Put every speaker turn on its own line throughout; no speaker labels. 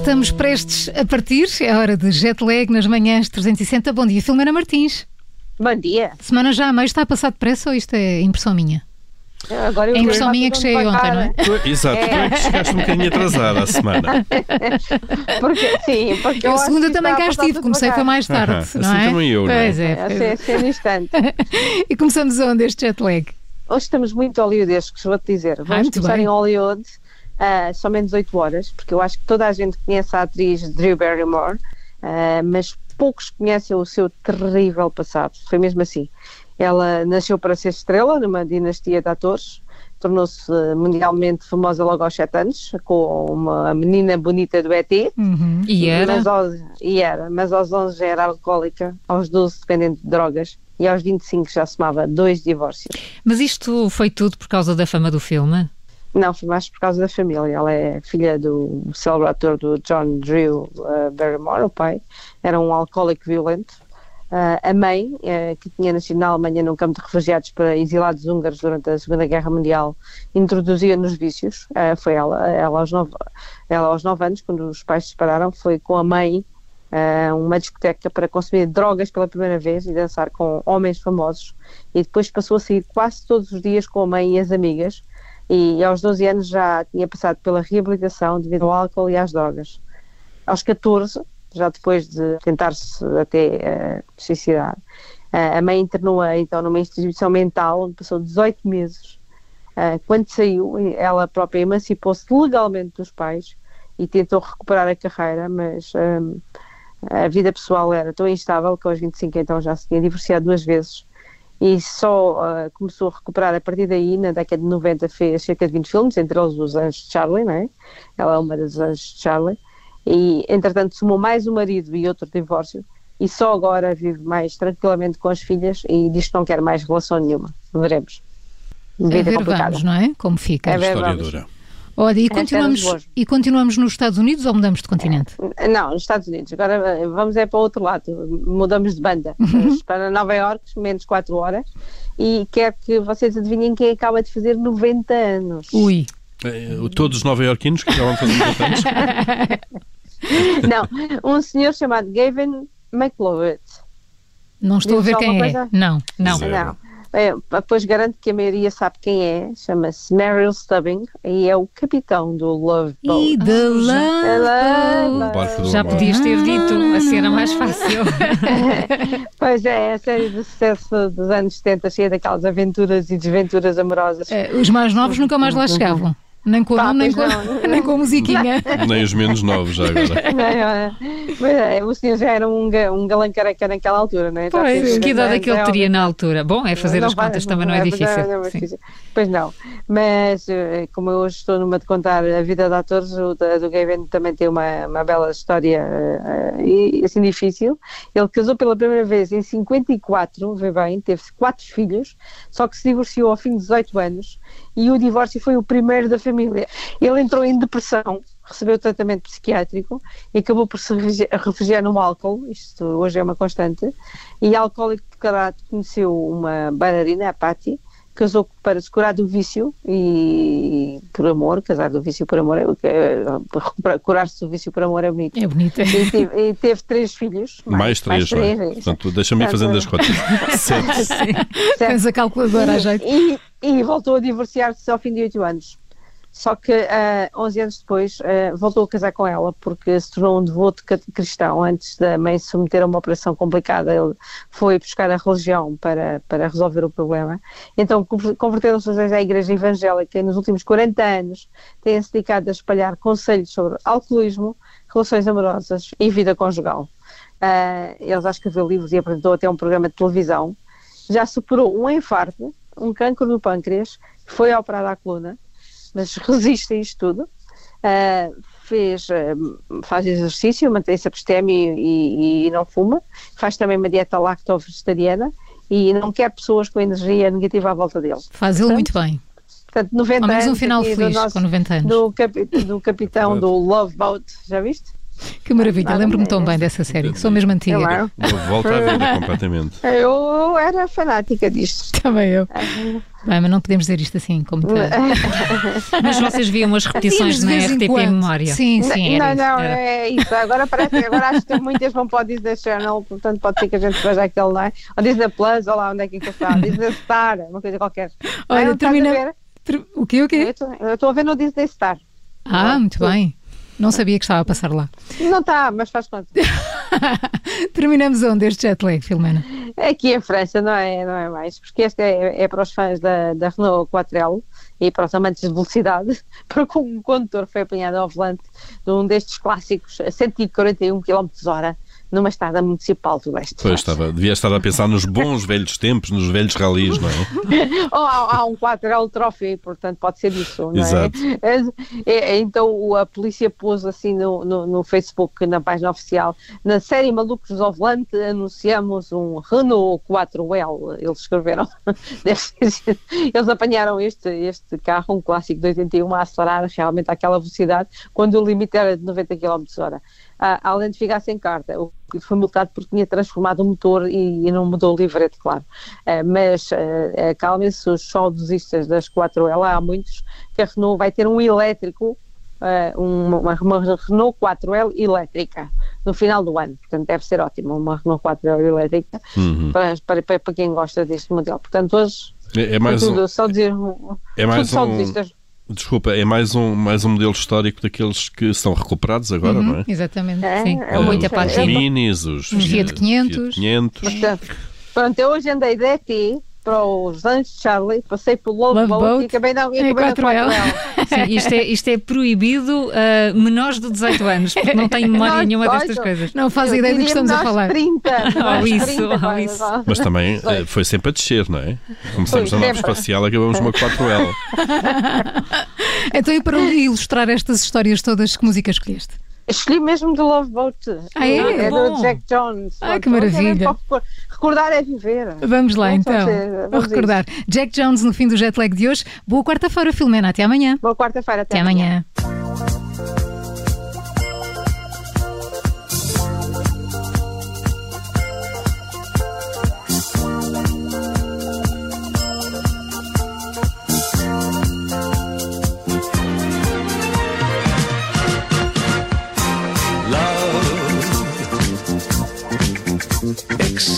Estamos prestes a partir, é hora de jet lag nas manhãs 360. Bom dia, Filomena Martins.
Bom dia.
Semana já a meio está a passar depressa ou isto é impressão minha?
Agora eu
É impressão minha que cheguei ontem, não é?
Tu- Exato, tu é que chegaste um bocadinho atrasada à semana.
Porque, sim, porque
Eu,
eu
a
acho
segunda
que
também cá
a
estive, comecei foi mais tarde,
Aham,
não
assim
é?
também eu, não é?
Pois é,
É,
pois
assim,
é.
assim no instante.
E começamos onde este jet lag?
Hoje estamos muito hollywoodescos, vou-te dizer. Vamos
muito
começar
bem.
em Hollywood, ah, somente 18 horas, porque eu acho que toda a gente conhece a atriz Drew Barrymore, ah, mas poucos conhecem o seu terrível passado. Foi mesmo assim. Ela nasceu para ser estrela numa dinastia de atores, tornou-se ah, mundialmente famosa logo aos 7 anos, com uma menina bonita do ET.
Uhum. E era?
Mas aos, e era, mas aos 11 já era alcoólica, aos 12 dependente de drogas e aos 25 já somava dois divórcios.
Mas isto foi tudo por causa da fama do filme?
Não, foi mais por causa da família. Ela é filha do célebre ator do John Drew uh, Barrymore, o pai. Era um alcoólico violento. Uh, a mãe, uh, que tinha nascido na Alemanha num campo de refugiados para exilados húngaros durante a Segunda Guerra Mundial, introduzia nos vícios. Foi ela, ela aos, nove, ela aos nove anos, quando os pais se separaram, foi com a mãe a uma discoteca para consumir drogas pela primeira vez e dançar com homens famosos. E depois passou a sair quase todos os dias com a mãe e as amigas. E aos 12 anos já tinha passado pela reabilitação devido ao álcool e às drogas. Aos 14, já depois de tentar-se até uh, suicidar, uh, a mãe internou-a então numa instituição mental onde passou 18 meses. Uh, quando saiu, ela própria emancipou-se legalmente dos pais e tentou recuperar a carreira, mas um, a vida pessoal era tão instável que aos 25 então já se tinha divorciado duas vezes e só uh, começou a recuperar a partir daí, na década de 90 fez cerca de 20 filmes, entre eles os Anjos de Charlie, não é? Ela é uma das Anjos de Charlie e entretanto somou mais um marido e outro divórcio e só agora vive mais tranquilamente com as filhas e diz que não quer mais relação nenhuma. Veremos.
A
Vida
ver,
complicada.
vamos, não é? Como fica.
É ver,
História
vamos.
dura.
Olha, e
era
continuamos,
de
e continuamos nos Estados Unidos ou mudamos de continente?
Não, nos Estados Unidos. Agora eh, vamos é para o outro lado. Mudamos de banda. Vamos para Nova Iorque, menos 4 horas. E quero que vocês adivinhem quem acaba de fazer 90 anos.
Ui,
Eh, Todos os nova-iorquinos que estavam a fazer 90 anos.
Não, um senhor chamado Gavin McLeod.
não estou a ver
Diz
quem é.
coisa?
Não, não.
Zero.
Não. É, pois garanto que a maioria sabe quem é. Chama-se Meryl Stubbing e é o capitão do Love Boat.
E The
Love
Love.
Barco do
Já
amor.
podias ter dito, assim era mais fácil.
Pois é, é a série de sucesso dos anos 70, cheia daquelas aventuras e desventuras amorosas.
Eh, Os mais novos nunca mais lá chegavam. Nem com nome, nem com,
não.
nem com a musiquinha.
Nem os menos novos já agora.
Não, é, mas é, o senhor já era um, um galã careca naquela altura, não é?
Pois, que idade é que ele
é
teria na altura? Bom, é fazer
Não
as contas também não é difícil.
não é difícil. Pois não, mas eh, como eu hoje estou numa de contar a vida de atores, o da- do Gavin também tem uma, uma bela história eh, eh, e assim difícil. Ele casou pela primeira vez em 54, vê bem, teve quatro filhos, só que se divorciou ao fim de 18 anos e o divórcio foi o primeiro da família. Ele entrou em depressão, recebeu tratamento psiquiátrico e acabou por se refugi- refugiar no álcool, isto hoje é uma constante, e alcoólico de caráter conheceu uma bailarina, a Patti, casou para se curar do vício e por amor, casar do vício por amor, é, é, curar-se do vício por amor é bonito.
É bonita.
E teve, e teve três filhos.
Mais três, não é?
três,
Portanto, deixa-me ir fazendo as contas. Sete.
Tens a calculadora a jeito.
E, e voltou a divorciar-se ao fim de oito anos. Só que ah, 11 anos depois ah, voltou a casar com ela porque se tornou um devoto cristão antes da mãe se submeter a uma operação complicada. Ele foi buscar a religião para, para resolver o problema. Então conver- converteram-se os à igreja evangélica e nos últimos 40 anos têm-se dedicado a espalhar conselhos sobre alcoolismo, relações amorosas e vida conjugal. Ah, ele já escreveu livros e apresentou até um programa de televisão. Já superou um infarto, um cancro no pâncreas, foi operado à coluna, mas resiste a isto tudo. Ah, fez, ah, faz exercício, mantém-se abstêmio e, e- não fuma. Faz também uma dieta lacto-vegetariana e não quer pessoas com energia negativa à volta dele.
Faz ele muito bem.
Portanto, 90
Ao menos um
anos
final feliz
nosso-
com 90 anos.
do, capi- do capitão do Love Boat, já viste?
Que maravilha, lembro-me tão bem dessa série. Sou mesmo antiga.
Claro.
Volta à vida completamente.
Eu era fanática disto.
Também eu. Bem, mas não podemos dizer isto assim, como
Mas vocês viam as repetições na RTP Memória?
Sim, sim.
Não, não, era. é isso. Agora parece agora acho que muitas vão para o Disney Channel, portanto pode ser que a gente veja aquele, não é? Ou Disney Plus, ou lá onde é que está. Disney Star, uma coisa qualquer.
Olha, termina... O quê, o quê?
Eu estou a ver no Disney Star.
Ah, muito bem. Não sabia que estava a passar lá.
Não está, mas faz conta.
Terminamos onde este jet lag, Filomena?
Aqui em França, não é, não é mais, porque este é, é para os fãs da, da Renault 4L e para os amantes de velocidade, porque um condutor foi apanhado ao volante de um destes clássicos a 141 km hora numa estrada municipal do leste.
Pois estava, devia estar a pensar nos bons velhos tempos, nos velhos ralis, não é?
Ou há, há um 4L Trophy, portanto pode ser isso, não é?
Exato.
É, é, então a polícia pôs assim no, no, no, Facebook, na página oficial, na série Malucos ao Volante, anunciamos um Renault 4L, eles escreveram, eles apanharam este, este carro, um clássico de 81, a acelerar realmente àquela velocidade, quando o limite era de 90 km h além de ficar sem carta. O que foi multado porque tinha transformado o motor e, e não mudou o livrete, claro. Uh, mas uh, acalmem-se os saudosistas das 4L, há muitos, que a Renault vai ter um elétrico, uh, uma, uma, Renault 4L elétrica no final do ano. Portanto, deve ser ótimo, uma Renault 4L elétrica uhum. para, para, para, quem gosta deste modelo. Portanto, hoje.
É, é mais tudo,
um, só dizer.
É mais um, Desculpa, é mais um, mais um modelo histórico daqueles que são recuperados agora,
uhum,
não é?
Exatamente, é, sim.
É, muita
os, os Minis, os,
os Fiat 500.
Fiat 500.
Pronto, eu hoje andei de ET para os Anjos de Charlie, passei pelo Love, Love Boat, Boat, e acabei, não, e acabei 4L. na 4L.
Sim, isto, é, isto é proibido uh, menores de 18 anos, porque não tenho memória nenhuma destas coisas.
Não faz ideia do que estamos a falar.
30,
ou isso, 30, ou isso.
Mas também uh, foi sempre a descer, não é? Começamos foi, na nave espacial, acabamos uma 4L.
então, e para ilustrar estas histórias todas, que música escolheste?
Escolhi mesmo do Love Boat.
Ah, é?
É do Jack Jones.
Ah, que maravilha.
recordar é viver.
Vamos lá, então. Vou recordar. Isso. Jack Jones no fim do jet lag de hoje. Boa quarta-feira, Filomena. Até amanhã.
Boa quarta-feira.
Até, até amanhã. amanhã.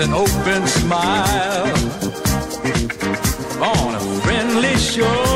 An open smile on a friendly shore.